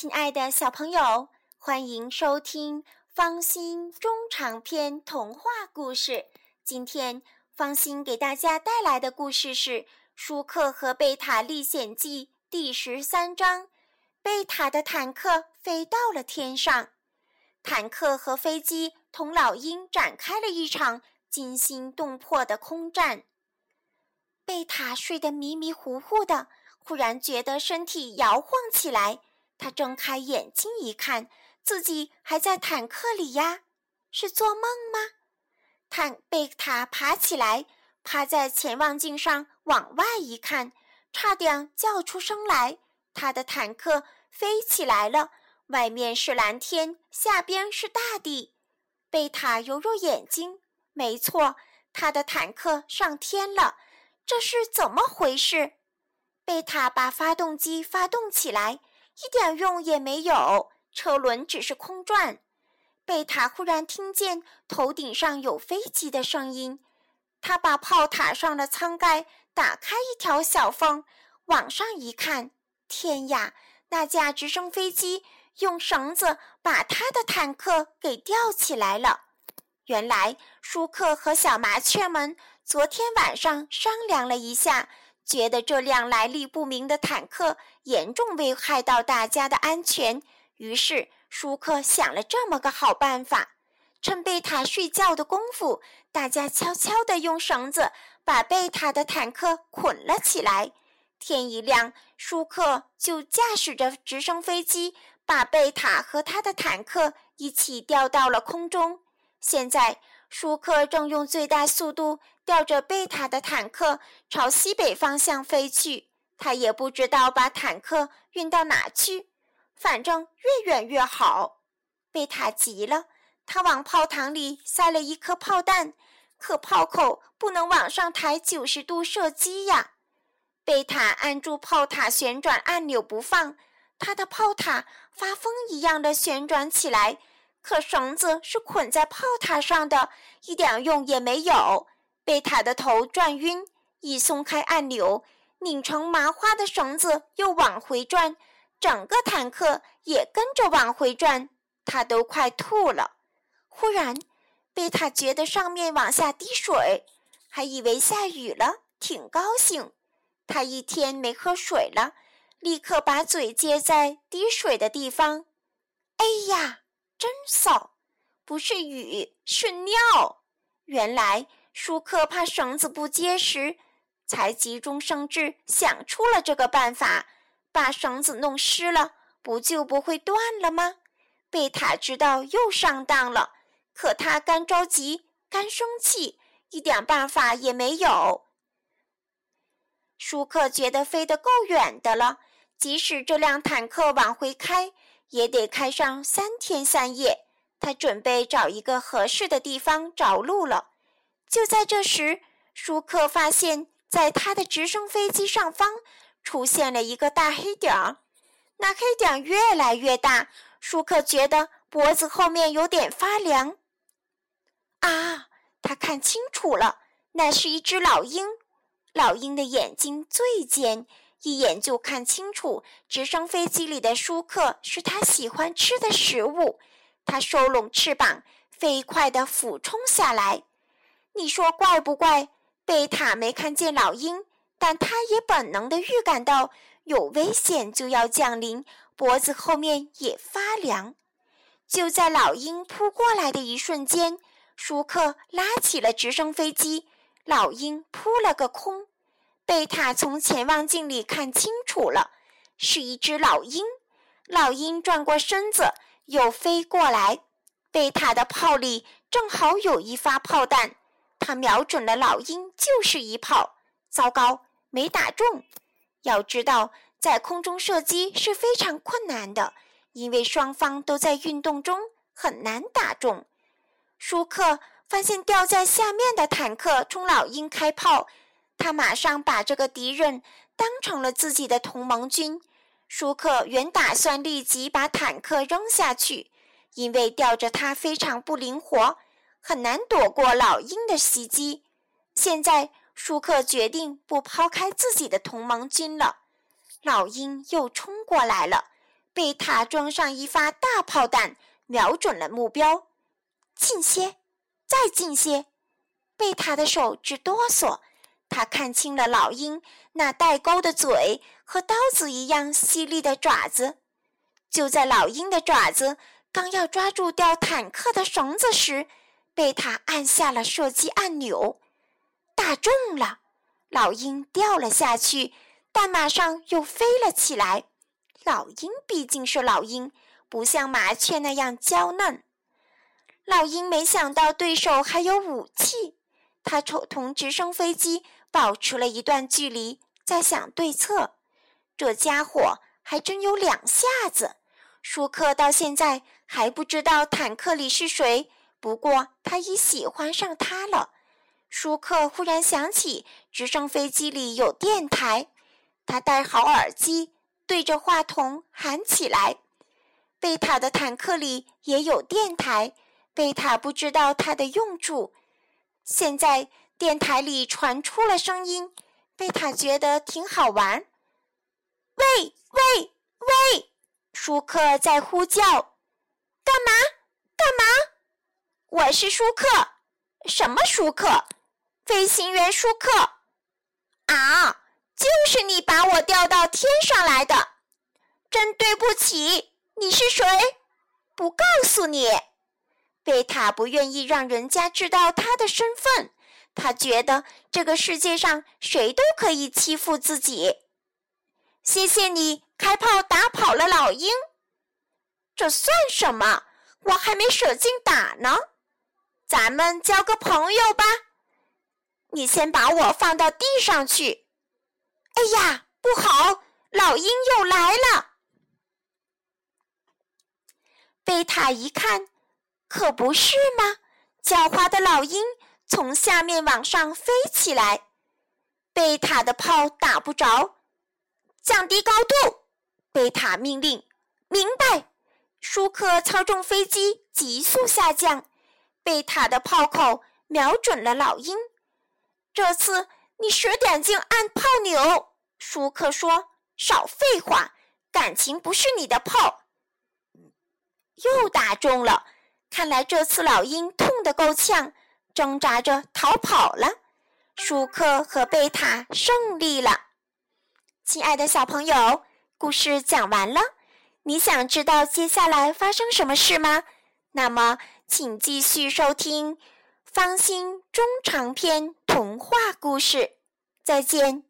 亲爱的小朋友，欢迎收听方心中长篇童话故事。今天，方心给大家带来的故事是《舒克和贝塔历险记》第十三章：贝塔的坦克飞到了天上。坦克和飞机同老鹰展开了一场惊心动魄的空战。贝塔睡得迷迷糊糊的，忽然觉得身体摇晃起来。他睁开眼睛一看，自己还在坦克里呀，是做梦吗？坦贝塔爬起来，趴在潜望镜上往外一看，差点叫出声来。他的坦克飞起来了，外面是蓝天，下边是大地。贝塔揉揉眼睛，没错，他的坦克上天了。这是怎么回事？贝塔把发动机发动起来。一点用也没有，车轮只是空转。贝塔忽然听见头顶上有飞机的声音，他把炮塔上的舱盖打开一条小缝，往上一看，天呀！那架直升飞机用绳子把他的坦克给吊起来了。原来舒克和小麻雀们昨天晚上商量了一下。觉得这辆来历不明的坦克严重危害到大家的安全，于是舒克想了这么个好办法：趁贝塔睡觉的功夫，大家悄悄地用绳子把贝塔的坦克捆了起来。天一亮，舒克就驾驶着直升飞机，把贝塔和他的坦克一起吊到了空中。现在。舒克正用最大速度吊着贝塔的坦克朝西北方向飞去，他也不知道把坦克运到哪去，反正越远越好。贝塔急了，他往炮膛里塞了一颗炮弹，可炮口不能往上抬九十度射击呀。贝塔按住炮塔旋转按钮不放，他的炮塔发疯一样的旋转起来。可绳子是捆在炮塔上的，一点用也没有。贝塔的头转晕，一松开按钮，拧成麻花的绳子又往回转，整个坦克也跟着往回转，他都快吐了。忽然，贝塔觉得上面往下滴水，还以为下雨了，挺高兴。他一天没喝水了，立刻把嘴接在滴水的地方。哎呀！真骚，不是雨，是尿。原来舒克怕绳子不结实，才急中生智想出了这个办法，把绳子弄湿了，不就不会断了吗？贝塔知道又上当了，可他干着急，干生气，一点办法也没有。舒克觉得飞得够远的了，即使这辆坦克往回开。也得开上三天三夜。他准备找一个合适的地方着陆了。就在这时，舒克发现，在他的直升飞机上方出现了一个大黑点儿。那黑点越来越大，舒克觉得脖子后面有点发凉。啊！他看清楚了，那是一只老鹰。老鹰的眼睛最尖。一眼就看清楚，直升飞机里的舒克是他喜欢吃的食物。他收拢翅膀，飞快地俯冲下来。你说怪不怪？贝塔没看见老鹰，但他也本能地预感到有危险就要降临，脖子后面也发凉。就在老鹰扑过来的一瞬间，舒克拉起了直升飞机，老鹰扑了个空。贝塔从潜望镜里看清楚了，是一只老鹰。老鹰转过身子，又飞过来。贝塔的炮里正好有一发炮弹，他瞄准了老鹰，就是一炮。糟糕，没打中。要知道，在空中射击是非常困难的，因为双方都在运动中，很难打中。舒克发现掉在下面的坦克冲老鹰开炮。他马上把这个敌人当成了自己的同盟军。舒克原打算立即把坦克扔下去，因为吊着它非常不灵活，很难躲过老鹰的袭击。现在，舒克决定不抛开自己的同盟军了。老鹰又冲过来了，贝塔装上一发大炮弹，瞄准了目标。近些，再近些！贝塔的手直哆嗦。他看清了老鹰那带钩的嘴和刀子一样犀利的爪子。就在老鹰的爪子刚要抓住掉坦克的绳子时，贝塔按下了射击按钮，打中了。老鹰掉了下去，但马上又飞了起来。老鹰毕竟是老鹰，不像麻雀那样娇嫩。老鹰没想到对手还有武器，他瞅同直升飞机保持了一段距离，在想对策。这家伙还真有两下子。舒克到现在还不知道坦克里是谁，不过他已喜欢上他了。舒克忽然想起直升飞机里有电台，他戴好耳机，对着话筒喊起来：“贝塔的坦克里也有电台。”贝塔不知道它的用处。现在电台里传出了声音，贝塔觉得挺好玩。喂喂喂！舒克在呼叫：“干嘛？？”我是舒克。什么舒克？飞行员舒克，啊，就是你把我调到天上来的，真对不起。你是谁？不告诉你。贝塔不愿意让人家知道他的身份，他觉得这个世界上谁都可以欺负自己。谢谢你开炮打跑了老鹰，这算什么？我还没舍劲打呢。咱们交个朋友吧。你先把我放到地上去。哎呀，不好，老鹰又来了！贝塔一看，可不是吗？狡猾的老鹰从下面往上飞起来，贝塔的炮打不着，降低高度。贝塔命令：“明白。”舒克操纵飞机急速下降，贝塔的炮口瞄准了老鹰。这次你使点劲按炮钮，舒克说：“少废话，感情不是你的炮。”又打中了，看来这次老鹰痛得够呛，挣扎着逃跑了。舒克和贝塔胜利了。亲爱的小朋友，故事讲完了，你想知道接下来发生什么事吗？那么，请继续收听。芳心中长篇童话故事，再见。